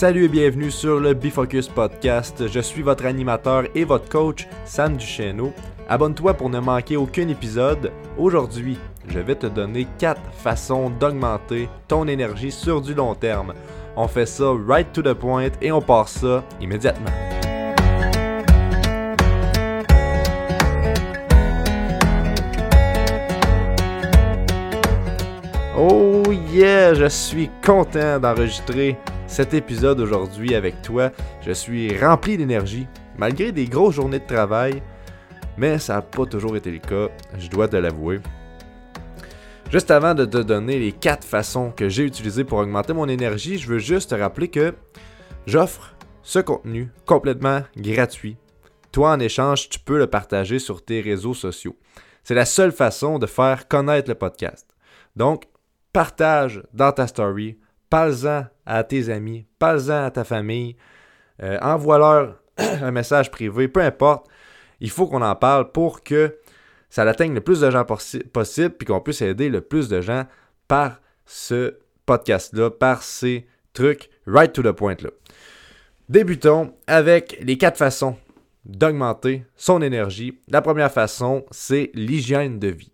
Salut et bienvenue sur le Bifocus Podcast. Je suis votre animateur et votre coach, Sam Duchesneau. Abonne-toi pour ne manquer aucun épisode. Aujourd'hui, je vais te donner 4 façons d'augmenter ton énergie sur du long terme. On fait ça right to the point et on part ça immédiatement. Oh yeah, je suis content d'enregistrer cet épisode aujourd'hui avec toi. Je suis rempli d'énergie, malgré des grosses journées de travail, mais ça n'a pas toujours été le cas, je dois te l'avouer. Juste avant de te donner les 4 façons que j'ai utilisées pour augmenter mon énergie, je veux juste te rappeler que j'offre ce contenu complètement gratuit. Toi, en échange, tu peux le partager sur tes réseaux sociaux. C'est la seule façon de faire connaître le podcast. Donc, partage dans ta story, parle-en à tes amis, parle-en à ta famille, euh, envoie-leur un message privé, peu importe. Il faut qu'on en parle pour que ça atteigne le plus de gens possible, puis qu'on puisse aider le plus de gens par ce podcast-là, par ces trucs right to the point là. Débutons avec les quatre façons d'augmenter son énergie. La première façon, c'est l'hygiène de vie.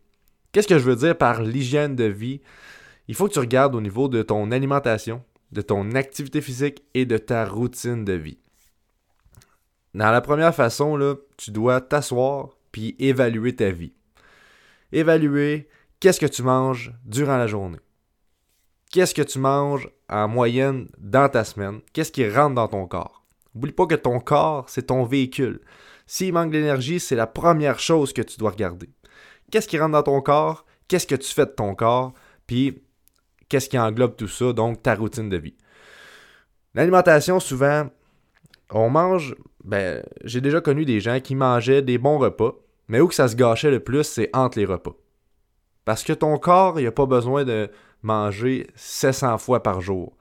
Qu'est-ce que je veux dire par l'hygiène de vie? Il faut que tu regardes au niveau de ton alimentation, de ton activité physique et de ta routine de vie. Dans la première façon, tu dois t'asseoir puis évaluer ta vie. Évaluer qu'est-ce que tu manges durant la journée. Qu'est-ce que tu manges en moyenne dans ta semaine? Qu'est-ce qui rentre dans ton corps? N'oublie pas que ton corps, c'est ton véhicule. S'il manque d'énergie, c'est la première chose que tu dois regarder. Qu'est-ce qui rentre dans ton corps? Qu'est-ce que tu fais de ton corps? Puis qu'est-ce qui englobe tout ça, donc ta routine de vie. L'alimentation, souvent, on mange, ben, j'ai déjà connu des gens qui mangeaient des bons repas, mais où ça se gâchait le plus, c'est entre les repas. Parce que ton corps, il n'a pas besoin de manger 700 fois par jour.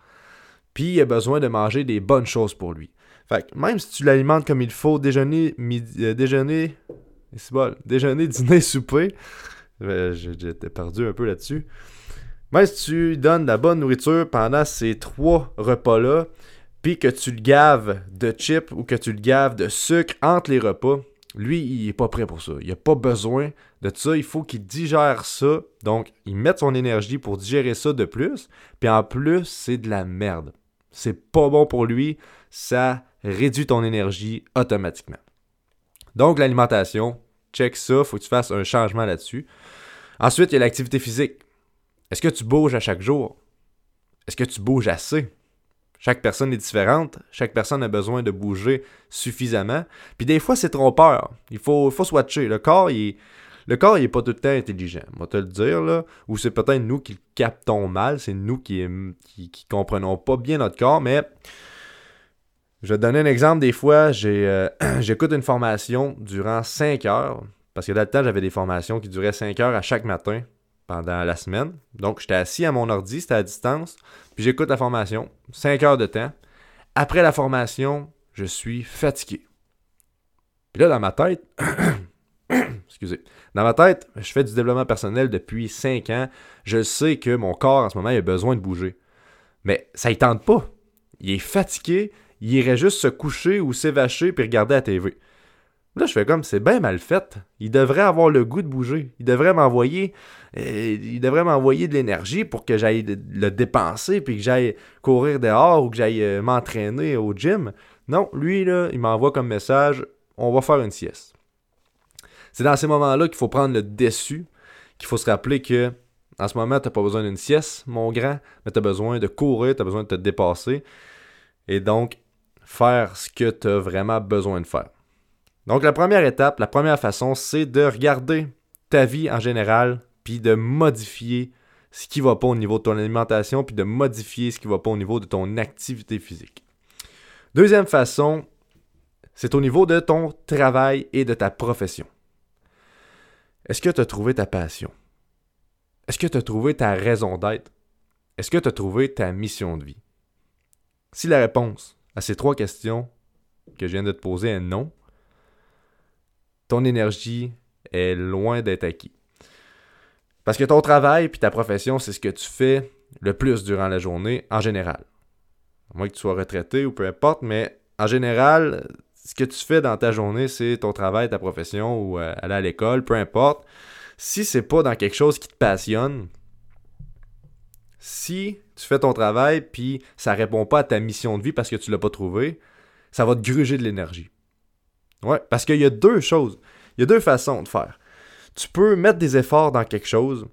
Puis il a besoin de manger des bonnes choses pour lui. Fait même si tu l'alimentes comme il faut, déjeuner, midi, euh, déjeuner, c'est bon, déjeuner, dîner, souper, euh, j'étais perdu un peu là-dessus. Mais si tu donnes la bonne nourriture pendant ces trois repas-là, puis que tu le gaves de chips ou que tu le gaves de sucre entre les repas, lui, il n'est pas prêt pour ça. Il n'a pas besoin de ça. Il faut qu'il digère ça. Donc, il met son énergie pour digérer ça de plus. Puis en plus, c'est de la merde. C'est pas bon pour lui. Ça réduit ton énergie automatiquement. Donc, l'alimentation, check ça. Faut que tu fasses un changement là-dessus. Ensuite, il y a l'activité physique. Est-ce que tu bouges à chaque jour? Est-ce que tu bouges assez? Chaque personne est différente, chaque personne a besoin de bouger suffisamment. Puis des fois, c'est trompeur. Il faut, faut swatcher. Le corps, il le corps, il est pas tout le temps intelligent. On va te le dire, là. Ou c'est peut-être nous qui le captons mal, c'est nous qui, qui, comprenons pas bien notre corps, mais je vais te donner un exemple. Des fois, euh, j'écoute une formation durant 5 heures. Parce que dans le temps, j'avais des formations qui duraient 5 heures à chaque matin pendant la semaine. Donc, j'étais assis à mon ordi, c'était à distance, puis j'écoute la formation, 5 heures de temps. Après la formation, je suis fatigué. Puis là, dans ma tête, excusez, dans ma tête, je fais du développement personnel depuis 5 ans. Je sais que mon corps, en ce moment, il a besoin de bouger. Mais ça ne tente pas. Il est fatigué, il irait juste se coucher ou s'évacher puis regarder la TV. Là, je fais comme, c'est bien mal fait. Il devrait avoir le goût de bouger. Il devrait m'envoyer, euh, il devrait m'envoyer de l'énergie pour que j'aille le dépenser, puis que j'aille courir dehors ou que j'aille euh, m'entraîner au gym. Non, lui, là, il m'envoie comme message, on va faire une sieste. C'est dans ces moments-là qu'il faut prendre le dessus, qu'il faut se rappeler que en ce moment, tu n'as pas besoin d'une sieste, mon grand, mais tu as besoin de courir, tu as besoin de te dépasser. Et donc, faire ce que tu as vraiment besoin de faire. Donc la première étape, la première façon, c'est de regarder ta vie en général, puis de modifier ce qui va pas au niveau de ton alimentation, puis de modifier ce qui va pas au niveau de ton activité physique. Deuxième façon, c'est au niveau de ton travail et de ta profession. Est-ce que tu as trouvé ta passion? Est-ce que tu as trouvé ta raison d'être? Est-ce que tu as trouvé ta mission de vie? Si la réponse à ces trois questions que je viens de te poser est non, ton énergie est loin d'être acquis. Parce que ton travail puis ta profession, c'est ce que tu fais le plus durant la journée en général. À moins que tu sois retraité ou peu importe, mais en général, ce que tu fais dans ta journée, c'est ton travail, ta profession ou euh, aller à l'école, peu importe. Si c'est pas dans quelque chose qui te passionne, si tu fais ton travail puis ça répond pas à ta mission de vie parce que tu l'as pas trouvé, ça va te gruger de l'énergie. Ouais, parce qu'il y a deux choses. Il y a deux façons de faire. Tu peux mettre des efforts dans quelque chose,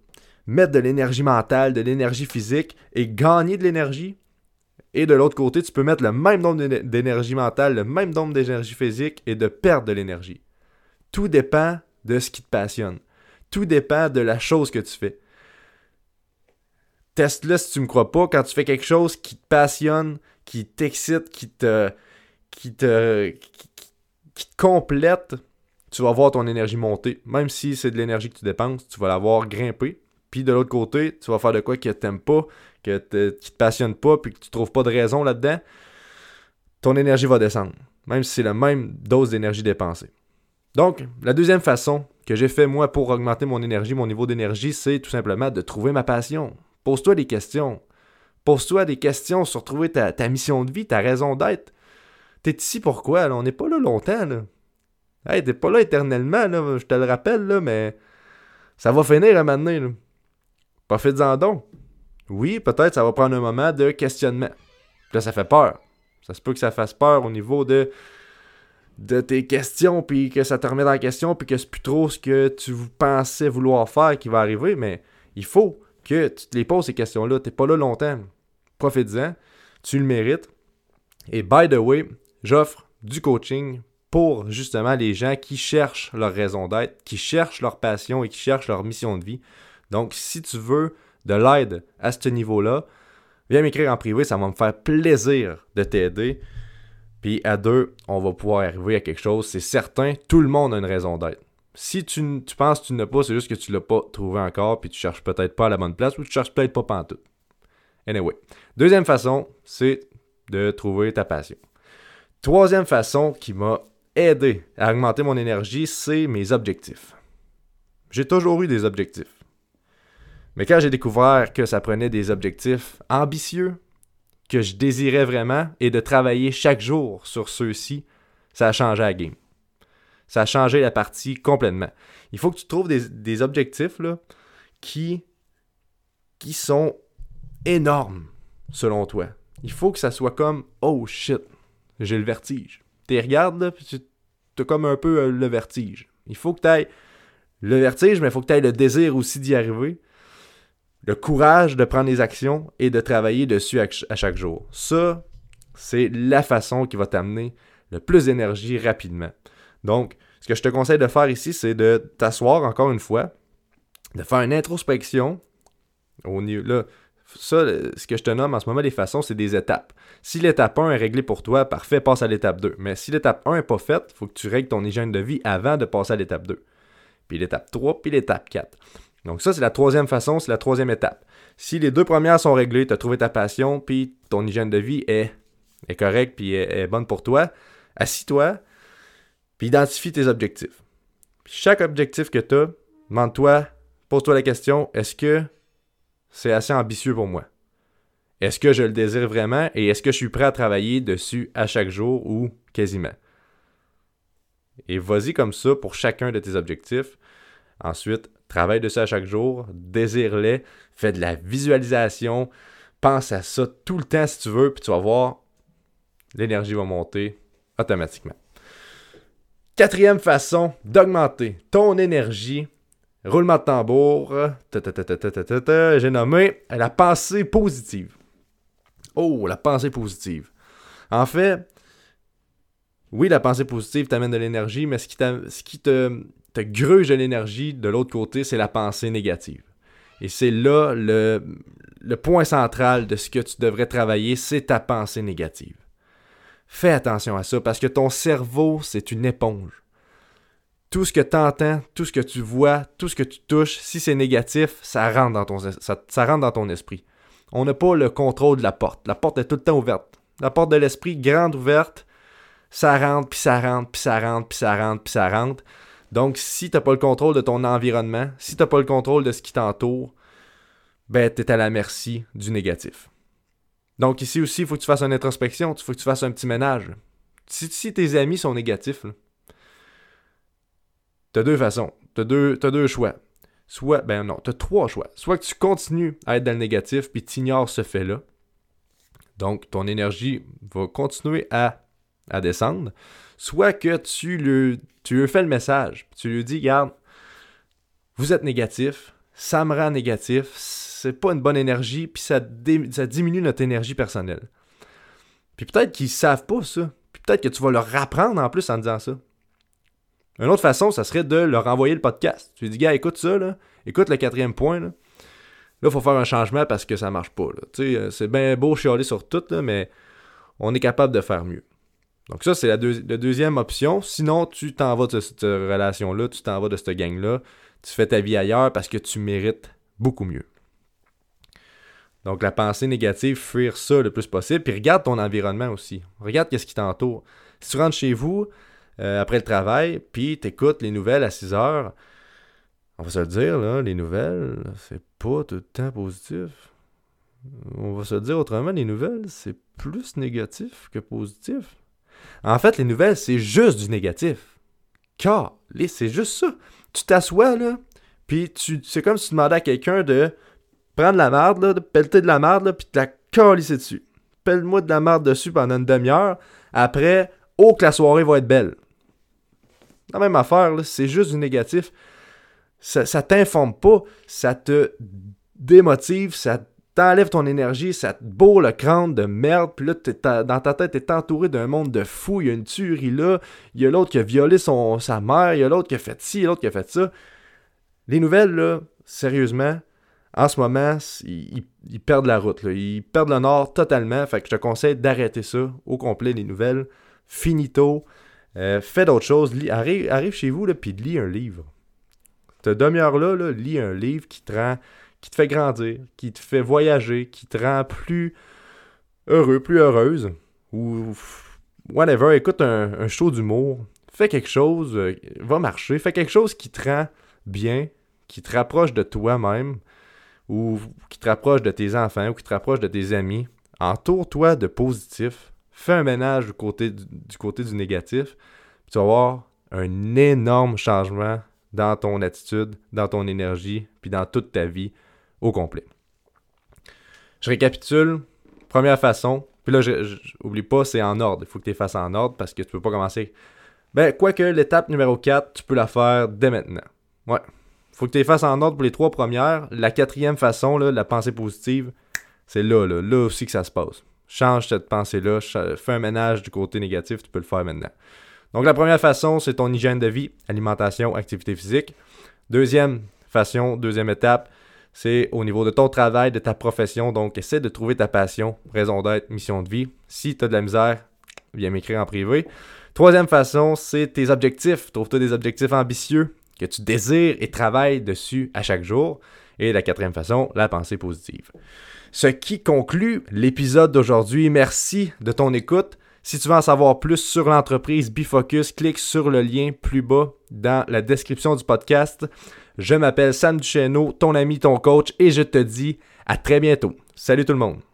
mettre de l'énergie mentale, de l'énergie physique et gagner de l'énergie. Et de l'autre côté, tu peux mettre le même nombre d'énergie mentale, le même nombre d'énergie physique et de perdre de l'énergie. Tout dépend de ce qui te passionne. Tout dépend de la chose que tu fais. Teste-le si tu me crois pas. Quand tu fais quelque chose qui te passionne, qui t'excite, qui te, qui te, te complète, tu vas voir ton énergie monter. Même si c'est de l'énergie que tu dépenses, tu vas la voir grimper. Puis de l'autre côté, tu vas faire de quoi que t'aimes pas, que te, qui te passionne pas, puis que tu trouves pas de raison là-dedans. Ton énergie va descendre. Même si c'est la même dose d'énergie dépensée. Donc, la deuxième façon que j'ai fait moi pour augmenter mon énergie, mon niveau d'énergie, c'est tout simplement de trouver ma passion. Pose-toi des questions. Pose-toi des questions sur trouver ta, mission de vie, ta raison d'être. T'es ici pourquoi? Là? On n'est pas là longtemps. Là. Hey, t'es pas là éternellement, là, je te le rappelle, là, mais ça va finir à maintenant. Là. Profites-en donc. Oui, peut-être ça va prendre un moment de questionnement. là, ça fait peur. Ça se peut que ça fasse peur au niveau de, de tes questions, puis que ça te remet en question, puis que c'est plus trop ce que tu pensais vouloir faire qui va arriver, mais il faut que tu te les poses ces questions-là. Tu n'es pas là longtemps. Profites-en. Tu le mérites. Et by the way, j'offre du coaching pour justement les gens qui cherchent leur raison d'être, qui cherchent leur passion et qui cherchent leur mission de vie. Donc, si tu veux de l'aide à ce niveau-là, viens m'écrire en privé, ça va me faire plaisir de t'aider. Puis à deux, on va pouvoir arriver à quelque chose. C'est certain, tout le monde a une raison d'être. Si tu, penses que tu n'as pas, c'est juste que tu ne l'as pas trouvé encore, puis tu cherches peut-être pas à la bonne place, ou tu cherches peut-être pas pantoute. Anyway. Deuxième façon, c'est de trouver ta passion. Troisième façon qui m'a aidé à augmenter mon énergie, c'est mes objectifs. J'ai toujours eu des objectifs. Mais quand j'ai découvert que ça prenait des objectifs ambitieux, que je désirais vraiment, et de travailler chaque jour sur ceux-ci, ça a changé la game. Ça a changé la partie complètement. Il faut que tu trouves des, objectifs qui sont énormes selon toi. Il faut que ça soit comme Oh shit, j'ai le vertige. Tu regardes tu as comme un peu euh, le vertige. Il faut que tu ailles le vertige, mais il faut que tu ailles le désir aussi d'y arriver. Le courage de prendre des actions et de travailler dessus à chaque jour. Ça, c'est la façon qui va t'amener le plus d'énergie rapidement. Donc, ce que je te conseille de faire ici, c'est de t'asseoir encore une fois, de faire une introspection. Au niveau, là, ça, ce que je te nomme en ce moment, les façons, c'est des étapes. Si l'étape 1 est réglée pour toi, parfait, passe à l'étape 2. Mais si l'étape 1 n'est pas faite, il faut que tu règles ton hygiène de vie avant de passer à l'étape 2. Puis l'étape 3, puis l'étape 4. Donc ça, c'est la troisième façon, c'est la troisième étape. Si les deux premières sont réglées, tu as trouvé ta passion, puis ton hygiène de vie est, est correcte, puis est bonne pour toi, assis-toi, puis identifie tes objectifs. chaque objectif que tu as, demande-toi, pose-toi la question, est-ce que c'est assez ambitieux pour moi? Est-ce que je le désire vraiment et est-ce que je suis prêt à travailler dessus à chaque jour ou quasiment? Et vas-y comme ça pour chacun de tes objectifs. Ensuite, travaille dessus à chaque jour, désire-les, fais de la visualisation, pense à ça tout le temps si tu veux, puis tu vas voir, l'énergie va monter automatiquement. Quatrième façon d'augmenter ton énergie, roulement de tambour, j'ai nommé la pensée positive. Oh, la pensée positive. En fait, oui, la pensée positive t'amène de l'énergie, mais ce qui, te, te gruge de l'énergie de l'autre côté, c'est la pensée négative. Et c'est là le point central de ce que tu devrais travailler, c'est ta pensée négative. Fais attention à ça parce que ton cerveau, c'est une éponge. Tout ce que tu entends, tout ce que tu vois, tout ce que tu touches, si c'est négatif, ça rentre, dans ton, esprit. On n'a pas le contrôle de la porte. La porte est tout le temps ouverte. La porte de l'esprit, grande ouverte, ça rentre, puis ça rentre, puis ça rentre, puis ça rentre, puis ça rentre. Donc, si tu n'as pas le contrôle de ton environnement, si tu n'as pas le contrôle de ce qui t'entoure, ben, tu es à la merci du négatif. Donc ici aussi, il faut que tu fasses une introspection, il faut que tu fasses un petit ménage. Si, tes amis sont négatifs, tu as deux façons, tu as deux, deux choix. Soit, ben non, tu as trois choix. Soit que tu continues à être dans le négatif, puis tu ignores ce fait-là. Donc, ton énergie va continuer à, descendre. Soit que tu lui, tu lui fais le message. Tu lui dis, regarde, vous êtes négatif, ça me rend négatif, c'est pas une bonne énergie, puis ça, ça diminue notre énergie personnelle. Puis peut-être qu'ils savent pas ça. Puis peut-être que tu vas leur apprendre en plus en disant ça. Une autre façon, ça serait de leur envoyer le podcast. Tu lui dis, gars, écoute ça, là. écoute le quatrième point. Là, il faut faire un changement parce que ça marche pas. Euh, c'est bien beau chialer sur tout, mais on est capable de faire mieux. Donc ça, c'est la, deuxième option. Sinon, tu t'en vas de cette relation-là, tu t'en vas de cette gang-là, tu fais ta vie ailleurs parce que tu mérites beaucoup mieux. Donc la pensée négative, fuir ça le plus possible, puis regarde ton environnement aussi. Regarde qu'est-ce qui t'entoure. Si tu rentres chez vous, euh, après le travail, puis t'écoutes les nouvelles à 6 heures. On va se le dire, là, les nouvelles, c'est pas tout le temps positif. On va se le dire autrement, les nouvelles, c'est plus négatif que positif. En fait, les nouvelles, c'est juste du négatif. Car, c'est juste ça. Tu t'assois, là, puis c'est comme si tu demandais à quelqu'un de prendre la marde, de pelleter de la marde, puis de la calisser dessus. Pelle-moi de la marde dessus pendant une demi-heure. Après, oh que la soirée va être belle. La même affaire, c'est juste du négatif. Ça, ça t'informe pas, ça te démotive, ça t'enlève ton énergie, ça te bourre le crâne de merde, puis là, dans ta tête, t'es entouré d'un monde de fous, il y a une tuerie là, il y a l'autre qui a violé sa mère, il y a l'autre qui a fait ci, l'autre qui a fait ça. Les nouvelles, là, sérieusement, en ce moment, ils, perdent la route, ils perdent le nord totalement, fait que je te conseille d'arrêter ça au complet, les nouvelles. Finito. Euh, fais d'autres choses. arrive, chez vous, puis lis un livre. Cette demi-heure-là, là, lis un livre qui te rend, qui te fait grandir, qui te fait voyager, qui te rend plus heureux, plus heureuse. Ou whatever. Écoute un, show d'humour. Fais quelque chose, euh, va marcher. Fais quelque chose qui te rend bien, qui te rapproche de toi-même, ou qui te rapproche de tes enfants, ou qui te rapproche de tes amis. Entoure-toi de positif fais un ménage du côté du, côté du négatif, tu vas voir un énorme changement dans ton attitude, dans ton énergie, puis dans toute ta vie au complet. Je récapitule. Première façon, puis là, je, oublie pas, c'est en ordre. Il faut que tu les fasses en ordre parce que tu peux pas commencer. Ben, quoique l'étape numéro 4, tu peux la faire dès maintenant. Ouais. Faut que tu les fasses en ordre pour les trois premières. La quatrième façon, la pensée positive, c'est là, là, là aussi que ça se passe. Change cette pensée-là, fais un ménage du côté négatif, tu peux le faire maintenant. Donc la première façon, c'est ton hygiène de vie, alimentation, activité physique. Deuxième façon, deuxième étape, c'est au niveau de ton travail, de ta profession. Donc essaie de trouver ta passion, raison d'être, mission de vie. Si tu as de la misère, viens m'écrire en privé. Troisième façon, c'est tes objectifs. Trouve-toi des objectifs ambitieux que tu désires et travaille dessus à chaque jour. Et la quatrième façon, la pensée positive. Ce qui conclut l'épisode d'aujourd'hui. Merci de ton écoute. Si tu veux en savoir plus sur l'entreprise Bifocus, clique sur le lien plus bas dans la description du podcast. Je m'appelle Sam Duchesneau, ton ami, ton coach, et je te dis à très bientôt. Salut tout le monde.